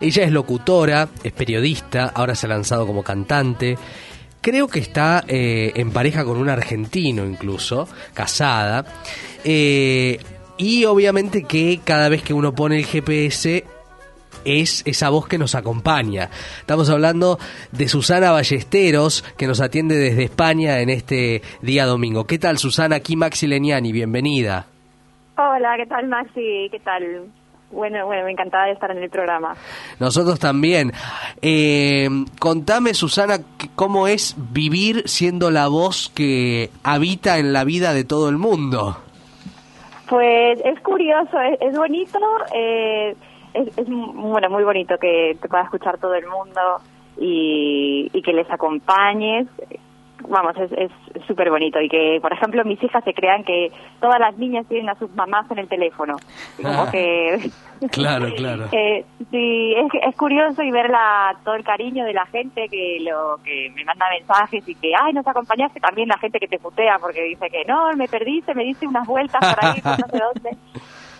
Ella es locutora, es periodista, ahora se ha lanzado como cantante. Creo que está eh, en pareja con un argentino incluso, casada. Eh, y obviamente que cada vez que uno pone el GPS es esa voz que nos acompaña. Estamos hablando de Susana Ballesteros, que nos atiende desde España en este día domingo. ¿Qué tal, Susana? Aquí Maxi Leniani, bienvenida. Hola, ¿qué tal, Maxi? ¿Qué tal? Bueno, bueno, me encantaba de estar en el programa. Nosotros también. Eh, contame, Susana, cómo es vivir siendo la voz que habita en la vida de todo el mundo. Pues es curioso, es, bonito, eh, es, es, bueno, muy bonito que te pueda escuchar todo el mundo y, y que les acompañes vamos, es súper bonito y que, por ejemplo, mis hijas se crean que todas las niñas tienen a sus mamás en el teléfono. Como ah. que... claro, claro. eh, sí, es, es curioso y ver la, todo el cariño de la gente que lo que me manda mensajes y que, ay, nos acompañaste, también la gente que te putea porque dice que no, me perdiste, me diste unas vueltas por ahí, no sé dónde.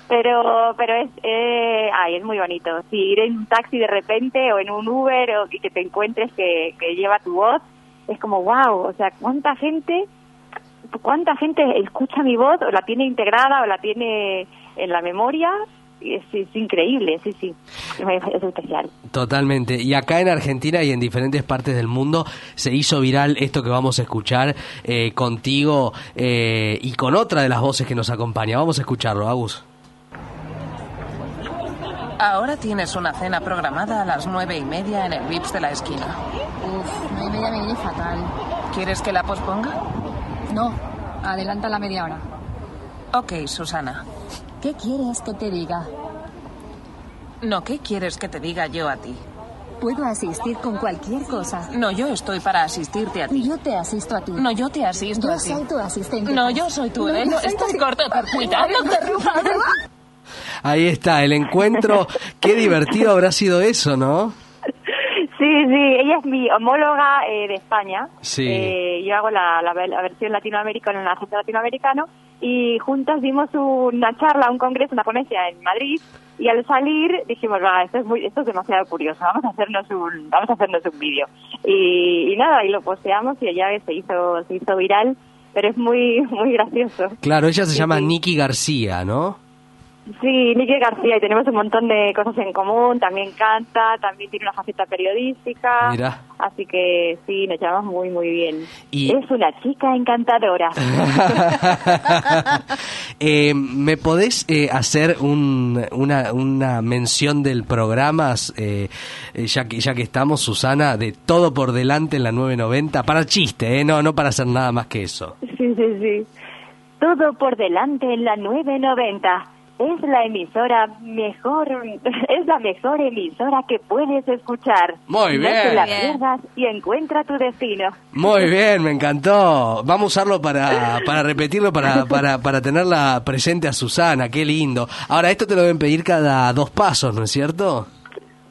Pero, pero es, eh, ay, es muy bonito. Si ir en un taxi de repente o en un Uber o y que te encuentres que, que lleva tu voz, es como, wow, o sea, ¿cuánta gente, cuánta gente escucha mi voz o la tiene integrada o la tiene en la memoria? Es, es, increíble, sí, sí, es especial. Totalmente. Y acá en Argentina y en diferentes partes del mundo se hizo viral esto que vamos a escuchar eh, contigo eh, y con otra de las voces que nos acompaña. Vamos a escucharlo, Agus. Ahora tienes una cena programada a las nueve y media en el VIPS de la esquina. Uf, nueve y media me viene fatal. ¿Quieres que la posponga? No, adelanta la media hora. Ok, Susana. ¿Qué quieres que te diga? No, ¿qué quieres que te diga yo a ti? Puedo asistir con cualquier cosa. No, yo estoy para asistirte a ti. Yo te asisto a ti. No, yo te asisto yo a ti. Yo soy tu asistente. No, yo soy tu... No, no, Estás corto de cuidado. Ahí está, el encuentro. Qué divertido habrá sido eso, ¿no? Sí, sí, ella es mi homóloga eh, de España. Sí. Eh, yo hago la, la, la, versión latinoamericana en el acento latinoamericano y juntas dimos una charla, un congreso, una ponencia en Madrid y al salir dijimos, va, esto es muy, esto es demasiado curioso, vamos a hacernos un, vamos a hacernos un vídeo y, y nada y lo posteamos y ella se hizo, se hizo viral, pero es muy, muy gracioso. Claro, ella se Sí, llama sí. Nikki García, ¿no? Sí, Niki García, y tenemos un montón de cosas en común, también canta, también tiene una faceta periodística, Mira. así que sí, nos llevamos muy, muy bien. Y- Es una chica encantadora. Eh, ¿Me podés eh, hacer un- una, una mención del programa, eh, eh, ya, que, ya que estamos, Susana, de todo por delante en la 990? Para chiste, ¿eh? No, no para hacer nada más que eso. sí, sí, sí. Todo por delante en la 990. Es la emisora mejor, es la mejor emisora que puedes escuchar. Muy No te bien. la Bien. pierdas y encuentra tu destino. Muy bien, me encantó. Vamos a usarlo para, para repetirlo, para, para, para tenerla presente a Susana. Qué lindo. Ahora, esto te lo deben pedir cada dos pasos, ¿no es cierto?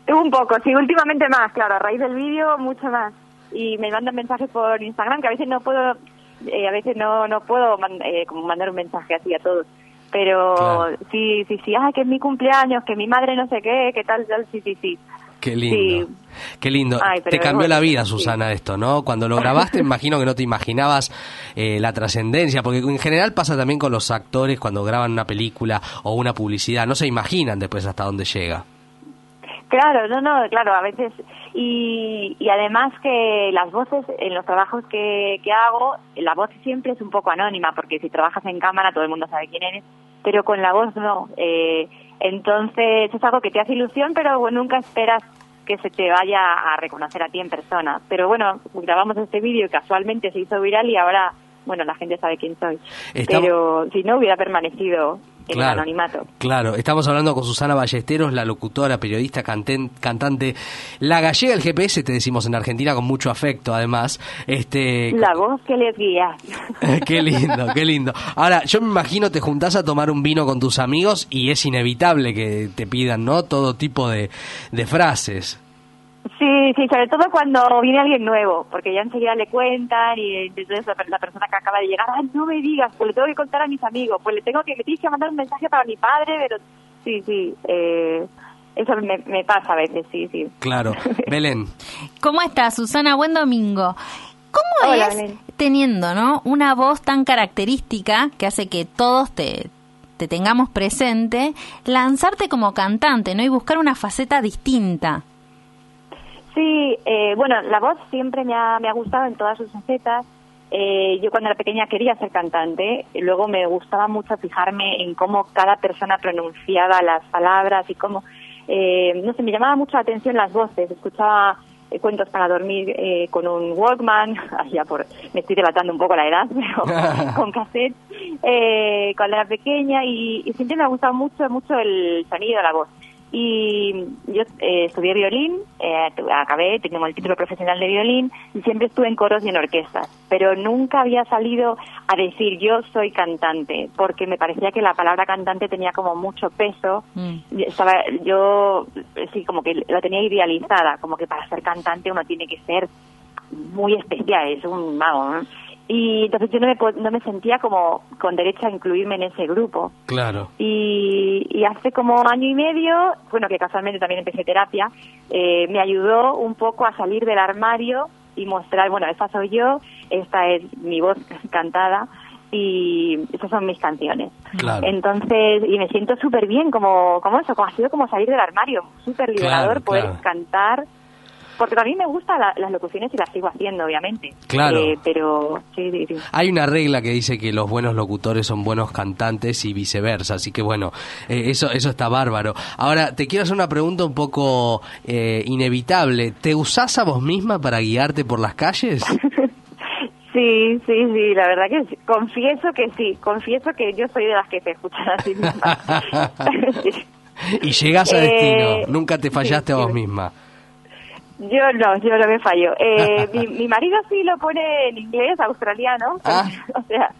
Un poco, sí, últimamente más, claro, a raíz del vídeo mucho más. Y me mandan mensajes por Instagram que a veces no puedo, eh, a veces no no puedo man- eh, como mandar un mensaje así a todos. Pero Claro. sí, sí, sí, ah, que es mi cumpleaños, que mi madre no sé qué, que tal, tal, sí, sí, sí. Qué lindo. Sí. Qué lindo. Ay, te cambió bueno, la vida, sí. Susana, esto, ¿no? Cuando lo grabaste, imagino que no te imaginabas eh, la trascendencia, porque en general pasa también con los actores cuando graban una película o una publicidad, no se imaginan después hasta dónde llega. Claro, no, no, claro, a veces. Y, y además que las voces, en los trabajos que, que hago, la voz siempre es un poco anónima, porque si trabajas en cámara todo el mundo sabe quién eres, pero con la voz no. Eh, entonces es algo que te hace ilusión, pero nunca esperas que se te vaya a reconocer a ti en persona. Pero bueno, grabamos este vídeo y casualmente se hizo viral y ahora, bueno, la gente sabe quién soy. Estamos- Pero si no, hubiera permanecido en el Claro, anonimato. claro. Estamos hablando con Susana Ballesteros, la locutora, periodista, canten- cantante, la gallega del GPS, te decimos en Argentina con mucho afecto, además. Este, La voz que les guía. qué lindo, qué lindo. Ahora, yo me imagino te juntás a tomar un vino con tus amigos y es inevitable que te pidan, ¿no? Todo tipo de, de frases. Sí, sí, sobre todo cuando viene alguien nuevo, porque ya enseguida le cuentan y entonces la, per- la persona que acaba de llegar, ah, no me digas, pues le tengo que contar a mis amigos, pues le tengo que, le tienes que mandar un mensaje para mi padre, pero sí, sí, eh, eso me, me pasa a veces, sí, sí. Claro. Belén. ¿Cómo estás, Susana? Buen domingo. ¿Cómo Hola, es Belén. teniendo, ¿no? Una voz tan característica que hace que todos te, te tengamos presente, lanzarte como cantante, ¿no? Y buscar una faceta distinta. Sí, eh, bueno, la voz siempre me ha, me ha gustado en todas sus facetas. Eh, yo cuando era pequeña quería ser cantante, luego me gustaba mucho fijarme en cómo cada persona pronunciaba las palabras y cómo, eh, no sé, me llamaba mucho la atención las voces. Escuchaba eh, cuentos para dormir eh, con un Walkman, allá por, me estoy delatando un poco la edad, pero con cassette, eh, cuando era pequeña y, y siempre me ha gustado mucho, mucho el sonido de la voz. Y yo eh, estudié violín, eh, acabé, tengo el título profesional de violín y siempre estuve en coros y en orquestas, pero nunca había salido a decir yo soy cantante, porque me parecía que la palabra cantante tenía como mucho peso. Mm. Estaba, yo sí, como que la tenía idealizada, como que para ser cantante uno tiene que ser muy especial, es un mago. ¿no? Y entonces yo no me, no me sentía como con derecho a incluirme en ese grupo. Claro. Y, y hace como año y medio, bueno, que casualmente también empecé terapia, eh, me ayudó un poco a salir del armario y mostrar, bueno, esta soy yo, esta es mi voz cantada y estas son mis canciones. Claro. Entonces, y me siento súper bien, como, como eso, como ha sido como salir del armario, súper liberador Claro, poder claro. cantar. Porque también me gustan la- las locuciones y las sigo haciendo, obviamente. Claro. Eh, pero, sí, sí, sí. Hay una regla que dice que los buenos locutores son buenos cantantes y viceversa, así que bueno, eh, eso eso está bárbaro. Ahora, te quiero hacer una pregunta un poco eh, inevitable. ¿Te usás a vos misma para guiarte por las calles? Sí, sí, sí, la verdad que sí. confieso que sí, confieso que yo soy de las que se escuchan así mismas. Sí. y llegás a Eh, destino, nunca te fallaste sí, a vos misma. Yo no, yo no me fallo. Eh, mi, mi marido sí lo pone en inglés, australiano, Ah. o sea,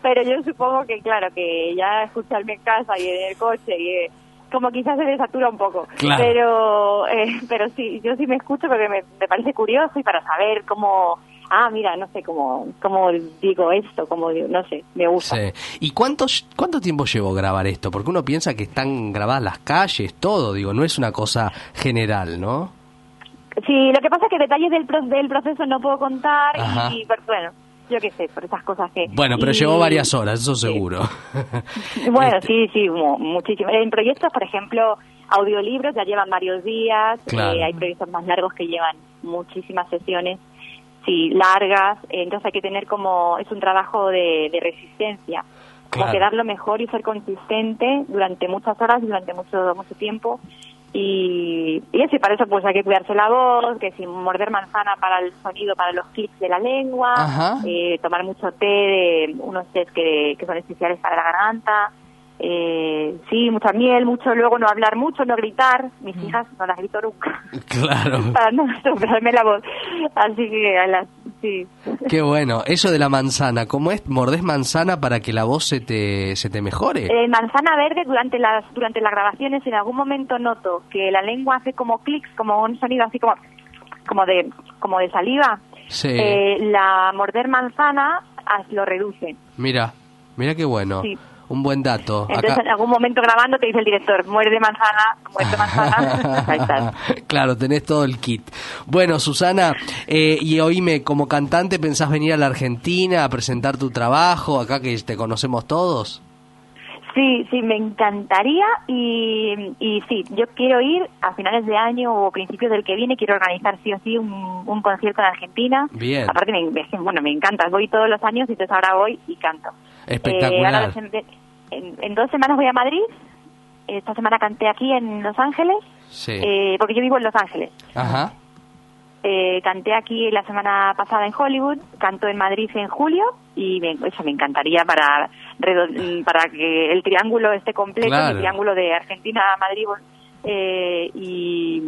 pero yo supongo que claro, que ya escucharme en casa y en el coche y eh, como quizás se desatura un poco. Claro. Pero eh, pero sí, yo sí me escucho porque me, me parece curioso y para saber cómo ah, mira, no sé cómo cómo digo esto, cómo digo, no sé, me gusta. Sí. ¿Y cuánto, cuánto tiempo llevó grabar esto? Porque uno piensa que están grabadas las calles, todo, digo, no es una cosa general, ¿no? Sí, lo que pasa es que detalles del, pro- del proceso no puedo contar Ajá. y, pero bueno, yo qué sé, por esas cosas que... Bueno, pero y- llevó varias horas, eso sí. seguro. Bueno, Este, sí, sí, mu- muchísimo. En proyectos, por ejemplo, audiolibros ya llevan varios días, Claro. eh, hay proyectos más largos que llevan muchísimas sesiones, sí, largas, eh, entonces hay que tener como, es un trabajo de, de resistencia, como Claro. que dar lo mejor y ser consistente durante muchas horas, durante mucho, mucho tiempo. Y, y eso, y para eso pues hay que cuidarse la voz, que sin morder manzana para el sonido, para los clics de la lengua, eh, tomar mucho té, de unos tés que, que son especiales para la garganta, eh, sí, mucha miel, mucho luego no hablar mucho, no gritar, mis hijas no las grito nunca, Claro. para no estropearme la voz, así que a las, sí. Qué bueno. Eso de la manzana, ¿cómo es? ¿Mordés manzana para que la voz se te, se te mejore? Eh, manzana verde durante las durante las grabaciones en algún momento noto que la lengua hace como clics, como un sonido así como como de como de saliva. Sí. Eh, la morder manzana lo reduce. Mira, mira qué bueno. Sí. Un buen dato. Entonces Acá- en algún momento grabando te dice el director, muerde manzana, muerde manzana, ahí estás. claro, tenés todo el kit. Bueno, Susana, eh, y oíme, como cantante, ¿pensás venir a la Argentina a presentar tu trabajo, acá que te conocemos todos? Sí, sí, me encantaría y, y sí, yo quiero ir a finales de año o principios del que viene, quiero organizar sí o sí un, un concierto en Argentina. Bien. Aparte, me, bueno, me encanta, voy todos los años y entonces ahora voy y canto. Espectacular. Eh, ahora en, dos semanas voy a Madrid, esta semana canté aquí en Los Ángeles, Sí. eh, porque yo vivo en Los Ángeles. Ajá. Eh, canté aquí la semana pasada en Hollywood, canto en Madrid en julio y me, eso me encantaría para redo- para que el triángulo esté completo, Claro. el triángulo de Argentina, Madrid eh, y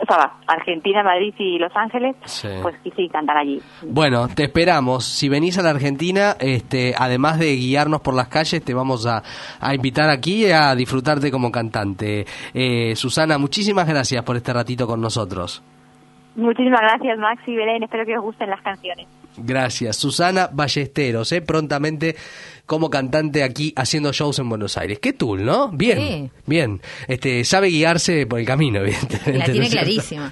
o sea, Argentina, Madrid y Los Ángeles, Sí. pues sí, cantar allí. Bueno, te esperamos. Si venís a la Argentina, este, además de guiarnos por las calles, te vamos a, a invitar aquí a disfrutarte como cantante. Eh, Susana, muchísimas gracias por este ratito con nosotros. Muchísimas gracias, Max y Belén, espero que os gusten las canciones. Gracias. Susana Ballesteros, ¿eh? prontamente como cantante aquí haciendo shows en Buenos Aires. Qué tool, ¿no? Bien, Sí. bien. Este, sabe guiarse por el camino, evidentemente. La ¿no tiene clarísima.